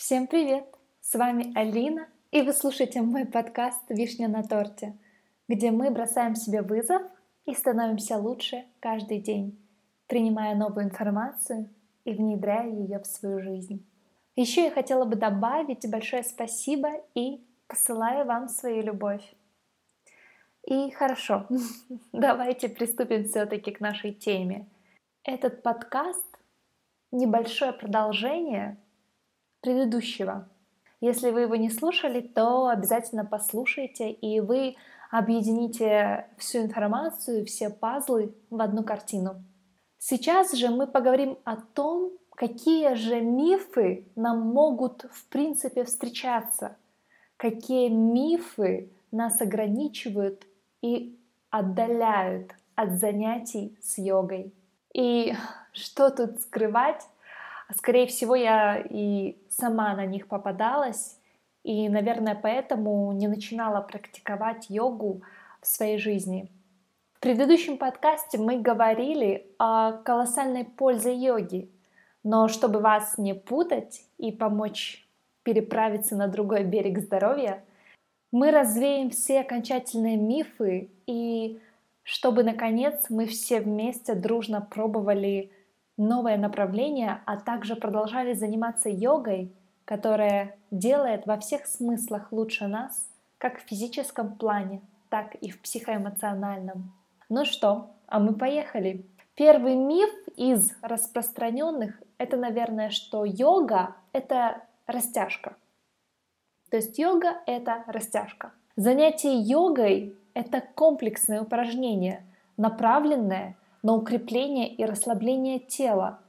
Всем привет! С вами Алина, и вы слушаете мой подкаст «Вишня на торте», где мы бросаем себе вызов и становимся лучше каждый день, принимая новую информацию и внедряя ее в свою жизнь. Еще я хотела бы добавить большое спасибо и посылаю вам свою любовь. И хорошо, давайте приступим все-таки к нашей теме. Этот подкаст — небольшое продолжение предыдущего. Если вы его не слушали, то обязательно послушайте, и вы объедините всю информацию, все пазлы в одну картину. Сейчас же мы поговорим о том, какие же мифы нам могут в принципе встречаться, какие мифы нас ограничивают и отдаляют от занятий с йогой. И что тут скрывать? Скорее всего, я и сама на них попадалась, и, наверное, поэтому не начинала практиковать йогу в своей жизни. В предыдущем подкасте мы говорили о колоссальной пользе йоги, но чтобы вас не путать и помочь переправиться на другой берег здоровья, мы развеем все окончательные мифы и чтобы, наконец, мы все вместе дружно пробовали новое направление, а также продолжали заниматься йогой, которая делает во всех смыслах лучше нас, как в физическом плане, так и в психоэмоциональном. Ну что, а мы поехали. Первый миф из распространенных — это, наверное, что йога — это растяжка. То есть йога — это растяжка. Занятие йогой — это комплексное упражнение, направленное на укрепление и расслабление тела,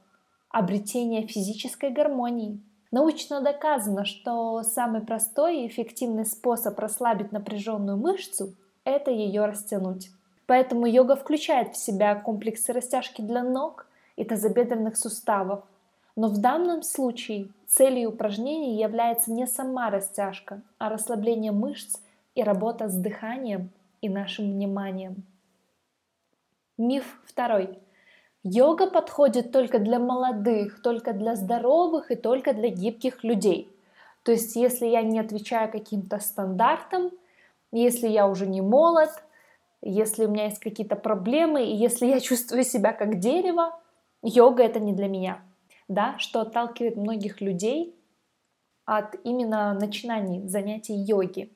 обретение физической гармонии. Научно доказано, что самый простой и эффективный способ расслабить напряженную мышцу – это ее растянуть. Поэтому йога включает в себя комплексы растяжки для ног и тазобедренных суставов. Но в данном случае целью упражнений является не сама растяжка, а расслабление мышц и работа с дыханием и нашим вниманием. Миф второй. Йога подходит только для молодых, только для здоровых и только для гибких людей. То есть, если я не отвечаю каким-то стандартам, если я уже не молод, если у меня есть какие-то проблемы, и если я чувствую себя как дерево, йога это не для меня. Да, что отталкивает многих людей от именно начинаний занятий йоги.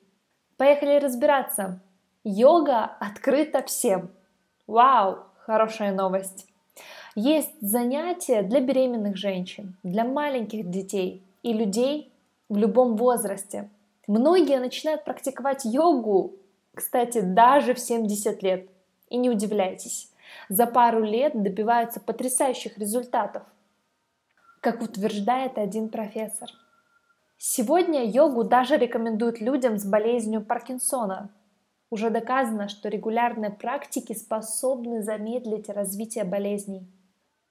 Поехали разбираться. Йога открыта всем. Вау, хорошая новость. Есть занятия для беременных женщин, для маленьких детей и людей в любом возрасте. Многие начинают практиковать йогу, кстати, даже в 70 лет. И не удивляйтесь, за пару лет добиваются потрясающих результатов, как утверждает один профессор. Сегодня йогу даже рекомендуют людям с болезнью Паркинсона, уже доказано, что регулярные практики способны замедлить развитие болезней.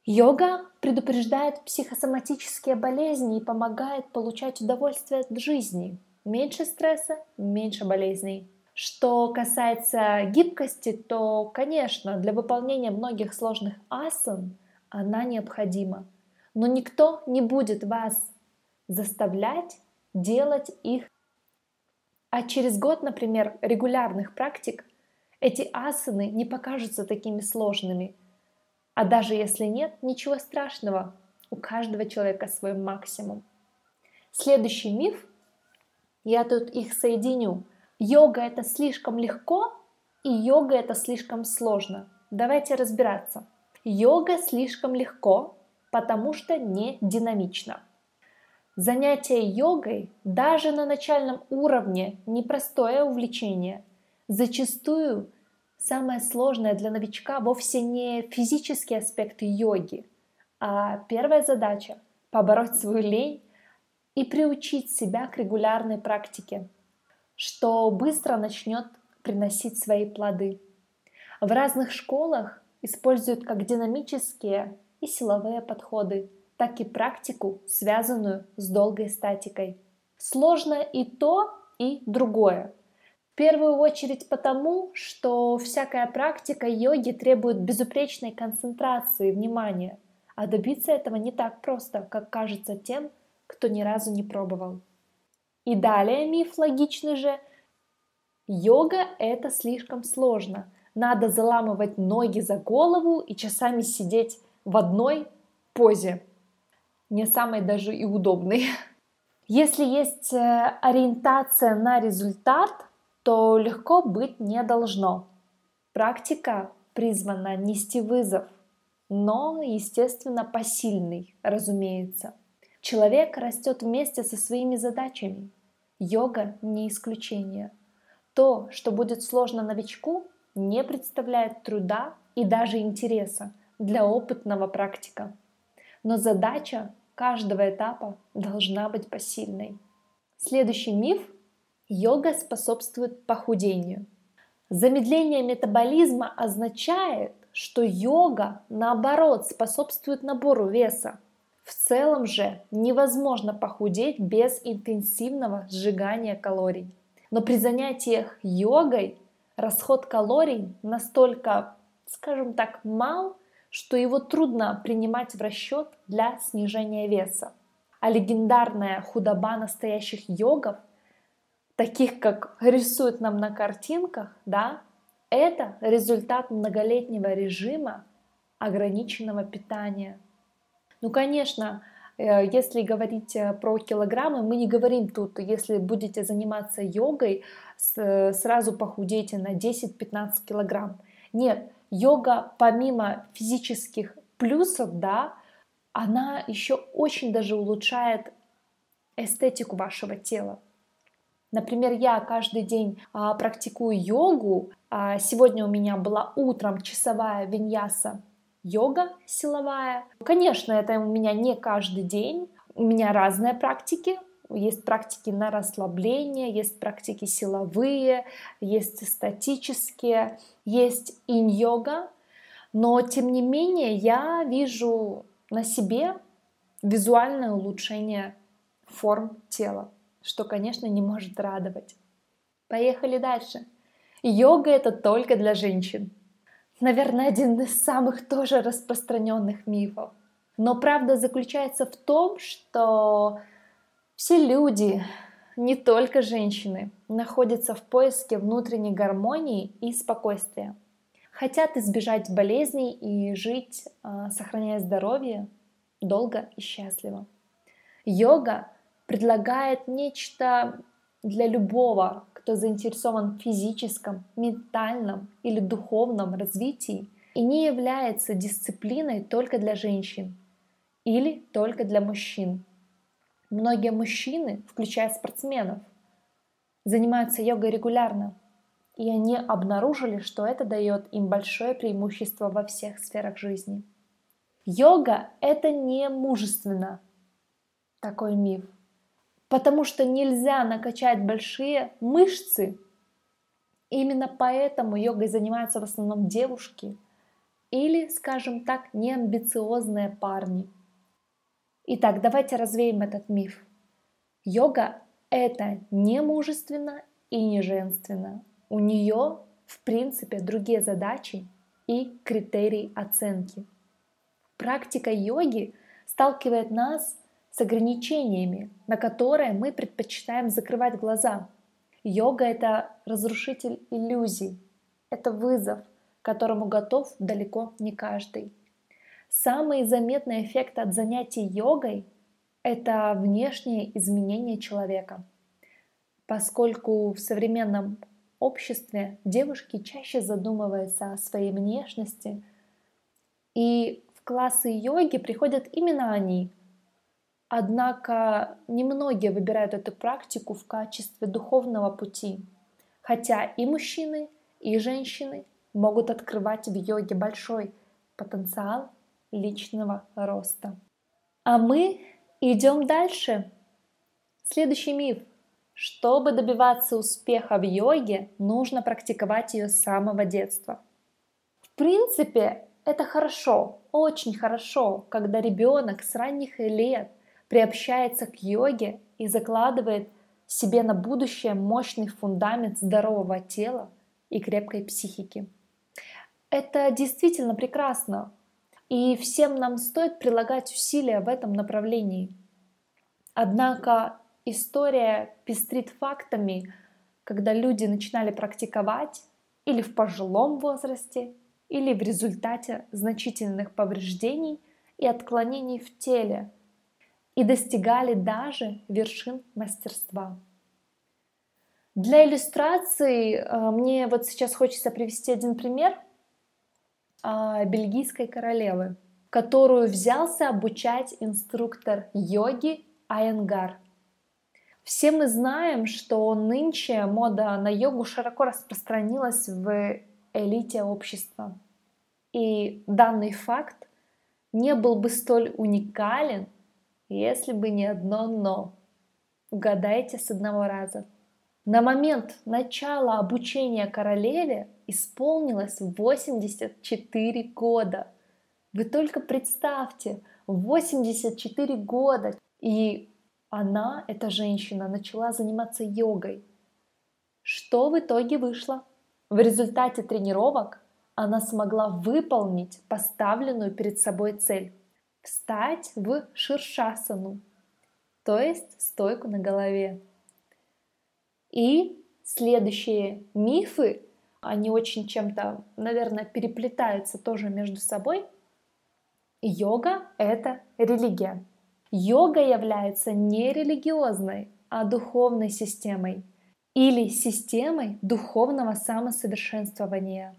Йога предупреждает психосоматические болезни и помогает получать удовольствие от жизни. Меньше стресса, меньше болезней. Что касается гибкости, то, конечно, для выполнения многих сложных асан она необходима. Но никто не будет вас заставлять делать их а через год, например, регулярных практик эти асаны не покажутся такими сложными. А даже если нет, ничего страшного. У каждого человека свой максимум. Следующий миф, я тут их соединю. Йога это слишком легко и йога это слишком сложно. Давайте разбираться. Йога слишком легко, потому что не динамично. Занятие йогой даже на начальном уровне непростое увлечение. Зачастую самое сложное для новичка вовсе не физические аспекты йоги, а первая задача – побороть свою лень и приучить себя к регулярной практике, что быстро начнет приносить свои плоды. В разных школах используют как динамические и силовые подходы – так и практику, связанную с долгой статикой. Сложно и то, и другое. В первую очередь потому, что всякая практика йоги требует безупречной концентрации внимания, а добиться этого не так просто, как кажется тем, кто ни разу не пробовал. И далее миф логичный же. Йога – это слишком сложно. Надо заламывать ноги за голову и часами сидеть в одной позе. Не самой даже и удобной. Если есть э, ориентация на результат, то легко быть не должно. Практика призвана нести вызов, но, естественно, посильный, разумеется. Человек растет вместе со своими задачами. Йога не исключение. То, что будет сложно новичку, не представляет труда и даже интереса для опытного практика. Но задача каждого этапа должна быть посильной. Следующий миф – йога способствует похудению. Замедление метаболизма означает, что йога, наоборот, способствует набору веса. В целом же невозможно похудеть без интенсивного сжигания калорий. Но при занятиях йогой расход калорий настолько, скажем так, мал, что его трудно принимать в расчет для снижения веса. А легендарная худоба настоящих йогов, таких как рисуют нам на картинках, да, это результат многолетнего режима ограниченного питания – ну, конечно, э, если говорить э, про килограммы, мы не говорим тут, если будете заниматься йогой, э, сразу похудейте на 10-15 килограмм. Нет, йога помимо физических плюсов, да, она еще очень даже улучшает эстетику вашего тела. Например, я каждый день а, практикую йогу. А, сегодня у меня была утром часовая виньяса йога силовая. Конечно, это у меня не каждый день. У меня разные практики. Есть практики на расслабление, есть практики силовые, есть статические, есть инь-йога. Но, тем не менее, я вижу на себе визуальное улучшение форм тела, что, конечно, не может радовать. Поехали дальше. Йога это только для женщин наверное, один из самых тоже распространенных мифов. Но правда заключается в том, что все люди, не только женщины, находятся в поиске внутренней гармонии и спокойствия. Хотят избежать болезней и жить, а, сохраняя здоровье, долго и счастливо. Йога предлагает нечто для любого, кто заинтересован в физическом, ментальном или духовном развитии и не является дисциплиной только для женщин или только для мужчин. Многие мужчины, включая спортсменов, занимаются йогой регулярно, и они обнаружили, что это дает им большое преимущество во всех сферах жизни. Йога — это не мужественно, такой миф потому что нельзя накачать большие мышцы. Именно поэтому йогой занимаются в основном девушки или, скажем так, неамбициозные парни. Итак, давайте развеем этот миф. Йога – это не мужественно и не женственно. У нее, в принципе, другие задачи и критерии оценки. Практика йоги сталкивает нас с ограничениями, на которые мы предпочитаем закрывать глаза. Йога — это разрушитель иллюзий, это вызов, которому готов далеко не каждый. Самый заметный эффект от занятий йогой — это внешнее изменение человека, поскольку в современном обществе девушки чаще задумываются о своей внешности, и в классы йоги приходят именно они, Однако немногие выбирают эту практику в качестве духовного пути, хотя и мужчины, и женщины могут открывать в йоге большой потенциал личного роста. А мы идем дальше. Следующий миф. Чтобы добиваться успеха в йоге, нужно практиковать ее с самого детства. В принципе, это хорошо, очень хорошо, когда ребенок с ранних лет приобщается к йоге и закладывает себе на будущее мощный фундамент здорового тела и крепкой психики. Это действительно прекрасно, и всем нам стоит прилагать усилия в этом направлении. Однако история пестрит фактами, когда люди начинали практиковать или в пожилом возрасте, или в результате значительных повреждений и отклонений в теле, и достигали даже вершин мастерства. Для иллюстрации э, мне вот сейчас хочется привести один пример а, бельгийской королевы, которую взялся обучать инструктор йоги Айенгар. Все мы знаем, что нынче мода на йогу широко распространилась в элите общества. И данный факт не был бы столь уникален, если бы не одно «но». Угадайте с одного раза. На момент начала обучения королеве исполнилось 84 года. Вы только представьте, 84 года. И она, эта женщина, начала заниматься йогой. Что в итоге вышло? В результате тренировок она смогла выполнить поставленную перед собой цель – встать в ширшасану, то есть стойку на голове. И следующие мифы, они очень чем-то, наверное, переплетаются тоже между собой. Йога – это религия. Йога является не религиозной, а духовной системой или системой духовного самосовершенствования.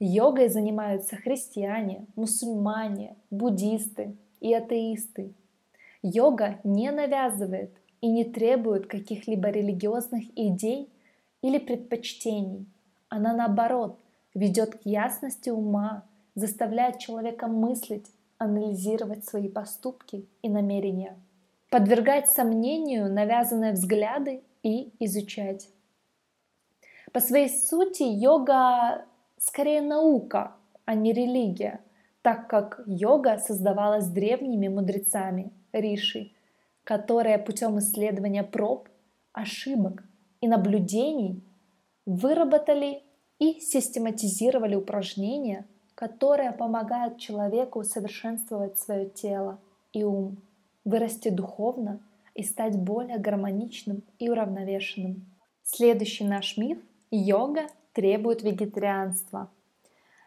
Йогой занимаются христиане, мусульмане, буддисты и атеисты. Йога не навязывает и не требует каких-либо религиозных идей или предпочтений. Она наоборот ведет к ясности ума, заставляет человека мыслить анализировать свои поступки и намерения, подвергать сомнению навязанные взгляды и изучать. По своей сути йога скорее наука, а не религия, так как йога создавалась древними мудрецами риши, которые путем исследования проб, ошибок и наблюдений выработали и систематизировали упражнения – которые помогают человеку совершенствовать свое тело и ум, вырасти духовно и стать более гармоничным и уравновешенным. Следующий наш миф – йога требует вегетарианства.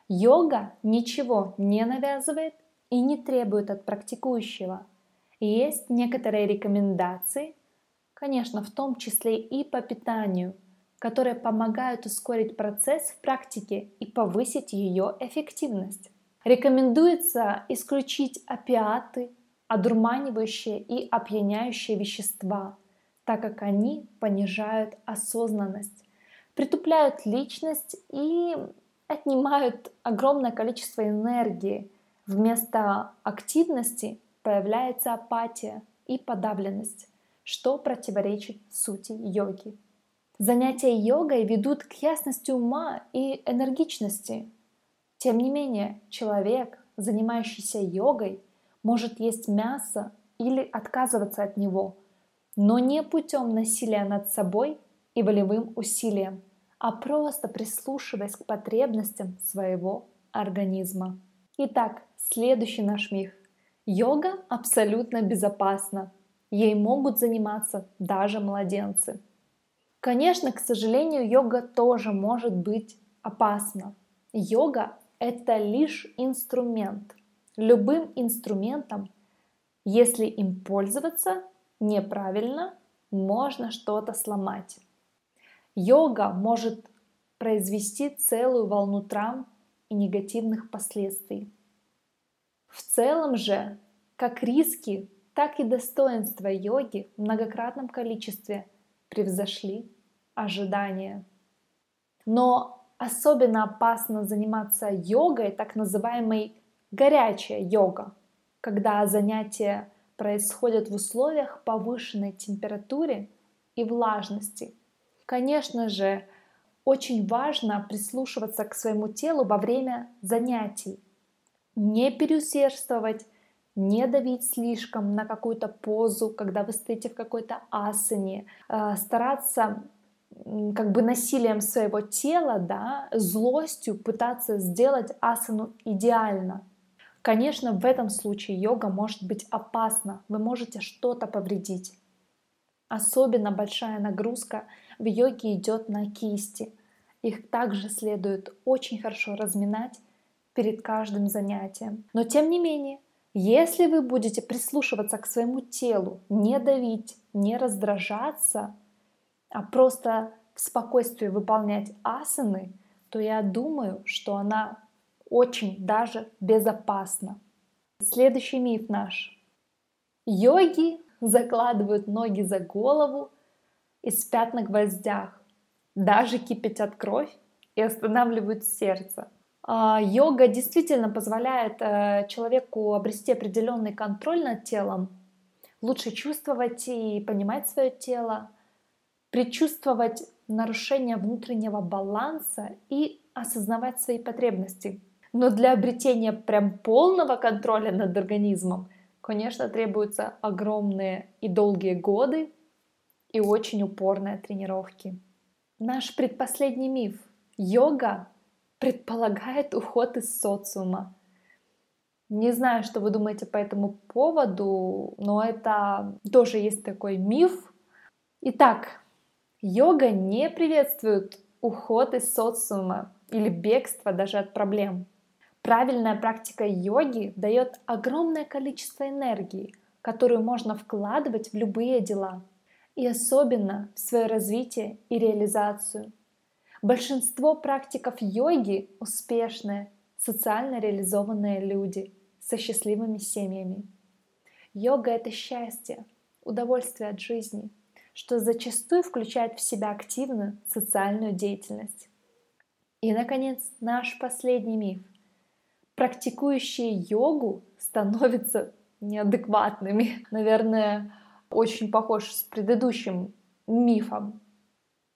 Йога ничего не навязывает и не требует от практикующего. Есть некоторые рекомендации, конечно, в том числе и по питанию – которые помогают ускорить процесс в практике и повысить ее эффективность. Рекомендуется исключить опиаты, одурманивающие и опьяняющие вещества, так как они понижают осознанность, притупляют личность и отнимают огромное количество энергии. Вместо активности появляется апатия и подавленность, что противоречит сути йоги. Занятия йогой ведут к ясности ума и энергичности. Тем не менее, человек, занимающийся йогой, может есть мясо или отказываться от него, но не путем насилия над собой и волевым усилием, а просто прислушиваясь к потребностям своего организма. Итак, следующий наш миф. Йога абсолютно безопасна. Ей могут заниматься даже младенцы. Конечно, к сожалению, йога тоже может быть опасна. Йога — это лишь инструмент. Любым инструментом, если им пользоваться неправильно, можно что-то сломать. Йога может произвести целую волну травм и негативных последствий. В целом же, как риски, так и достоинства йоги в многократном количестве – превзошли ожидания. Но особенно опасно заниматься йогой, так называемой горячая йога, когда занятия происходят в условиях повышенной температуры и влажности. Конечно же, очень важно прислушиваться к своему телу во время занятий, не переусердствовать, не давить слишком на какую-то позу, когда вы стоите в какой-то асане, э, стараться как бы насилием своего тела, да, злостью пытаться сделать асану идеально. Конечно, в этом случае йога может быть опасна, вы можете что-то повредить. Особенно большая нагрузка в йоге идет на кисти. Их также следует очень хорошо разминать перед каждым занятием. Но тем не менее, если вы будете прислушиваться к своему телу, не давить, не раздражаться, а просто в спокойствии выполнять асаны, то я думаю, что она очень даже безопасна. Следующий миф наш. Йоги закладывают ноги за голову и спят на гвоздях, даже кипятят кровь и останавливают сердце. А, йога действительно позволяет э, человеку обрести определенный контроль над телом, лучше чувствовать и понимать свое тело, предчувствовать нарушение внутреннего баланса и осознавать свои потребности. Но для обретения прям полного контроля над организмом, конечно, требуются огромные и долгие годы и очень упорные тренировки. Наш предпоследний миф. Йога предполагает уход из социума. Не знаю, что вы думаете по этому поводу, но это тоже есть такой миф. Итак, йога не приветствует уход из социума или бегство даже от проблем. Правильная практика йоги дает огромное количество энергии, которую можно вкладывать в любые дела, и особенно в свое развитие и реализацию. Большинство практиков йоги успешные, социально реализованные люди со счастливыми семьями. Йога — это счастье, удовольствие от жизни, что зачастую включает в себя активную социальную деятельность. И, наконец, наш последний миф. Практикующие йогу становятся неадекватными. Наверное, очень похож с предыдущим мифом.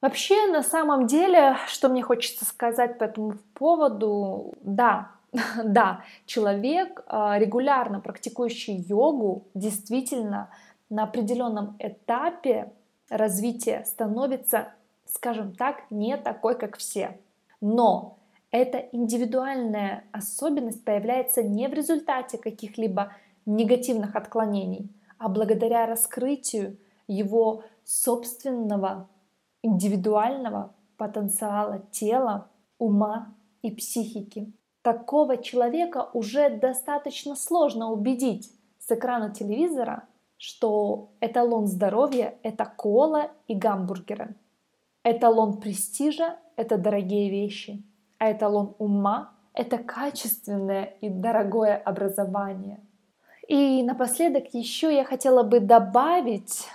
Вообще, на самом деле, что мне хочется сказать по этому поводу, да, да, человек, а, регулярно практикующий йогу, действительно на определенном этапе развития становится, скажем так, не такой, как все. Но эта индивидуальная особенность появляется не в результате каких-либо негативных отклонений, а благодаря раскрытию его собственного индивидуального потенциала тела, ума и психики. Такого человека уже достаточно сложно убедить с экрана телевизора, что эталон здоровья — это кола и гамбургеры. Эталон престижа — это дорогие вещи, а эталон ума — это качественное и дорогое образование. И напоследок еще я хотела бы добавить,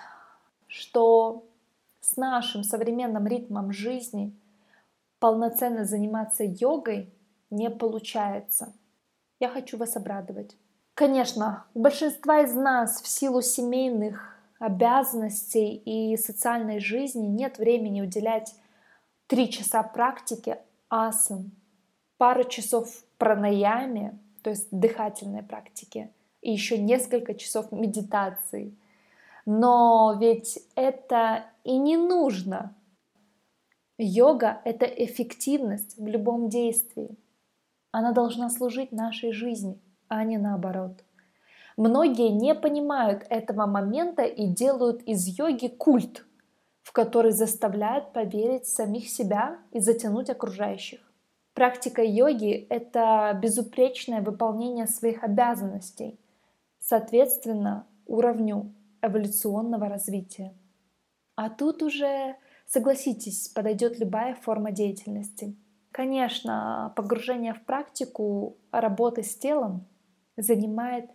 что с нашим современным ритмом жизни полноценно заниматься йогой не получается. Я хочу вас обрадовать. Конечно, у большинства из нас в силу семейных обязанностей и социальной жизни нет времени уделять три часа практики асан, пару часов пранаяме, то есть дыхательной практики, и еще несколько часов медитации – но ведь это и не нужно. Йога — это эффективность в любом действии. Она должна служить нашей жизни, а не наоборот. Многие не понимают этого момента и делают из йоги культ, в который заставляют поверить самих себя и затянуть окружающих. Практика йоги — это безупречное выполнение своих обязанностей, соответственно, уровню эволюционного развития. А тут уже, согласитесь, подойдет любая форма деятельности. Конечно, погружение в практику работы с телом занимает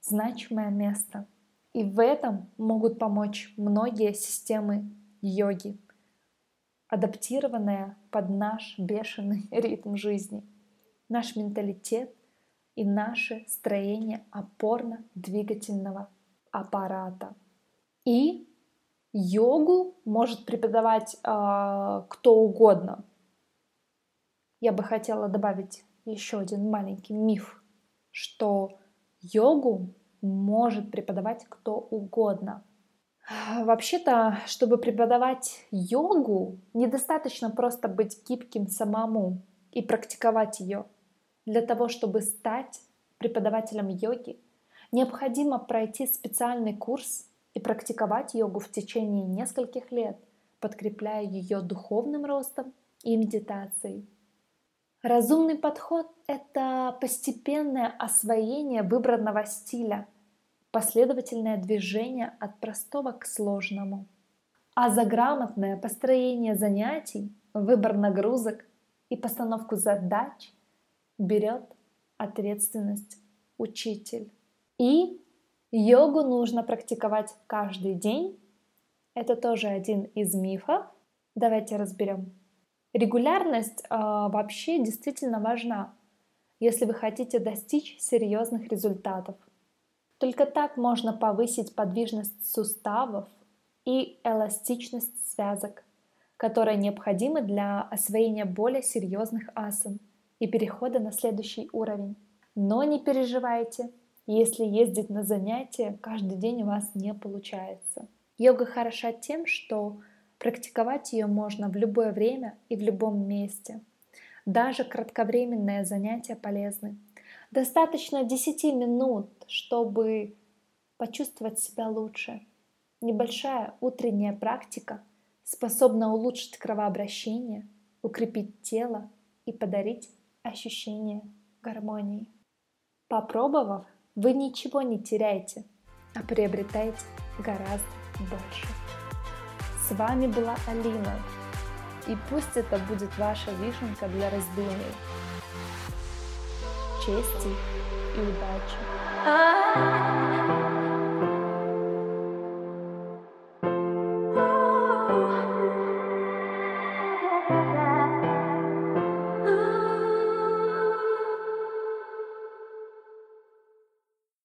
значимое место. И в этом могут помочь многие системы йоги, адаптированные под наш бешеный ритм жизни, наш менталитет и наше строение опорно-двигательного аппарата. И йогу может преподавать э, кто угодно. Я бы хотела добавить еще один маленький миф, что йогу может преподавать кто угодно. Вообще-то, чтобы преподавать йогу, недостаточно просто быть гибким самому и практиковать ее. Для того, чтобы стать преподавателем йоги, необходимо пройти специальный курс и практиковать йогу в течение нескольких лет, подкрепляя ее духовным ростом и медитацией. Разумный подход – это постепенное освоение выбранного стиля, последовательное движение от простого к сложному. А за грамотное построение занятий, выбор нагрузок и постановку задач берет ответственность учитель. И йогу нужно практиковать каждый день. Это тоже один из мифов. Давайте разберем. Регулярность э, вообще действительно важна, если вы хотите достичь серьезных результатов. Только так можно повысить подвижность суставов и эластичность связок, которые необходимы для освоения более серьезных асан и перехода на следующий уровень. Но не переживайте, если ездить на занятия каждый день у вас не получается. Йога хороша тем, что Практиковать ее можно в любое время и в любом месте. Даже кратковременные занятия полезны. Достаточно 10 минут, чтобы почувствовать себя лучше. Небольшая утренняя практика способна улучшить кровообращение, укрепить тело и подарить ощущение гармонии. Попробовав, вы ничего не теряете, а приобретаете гораздо больше. С вами была Алина. И пусть это будет ваша вишенка для раздумий. Чести и удачи.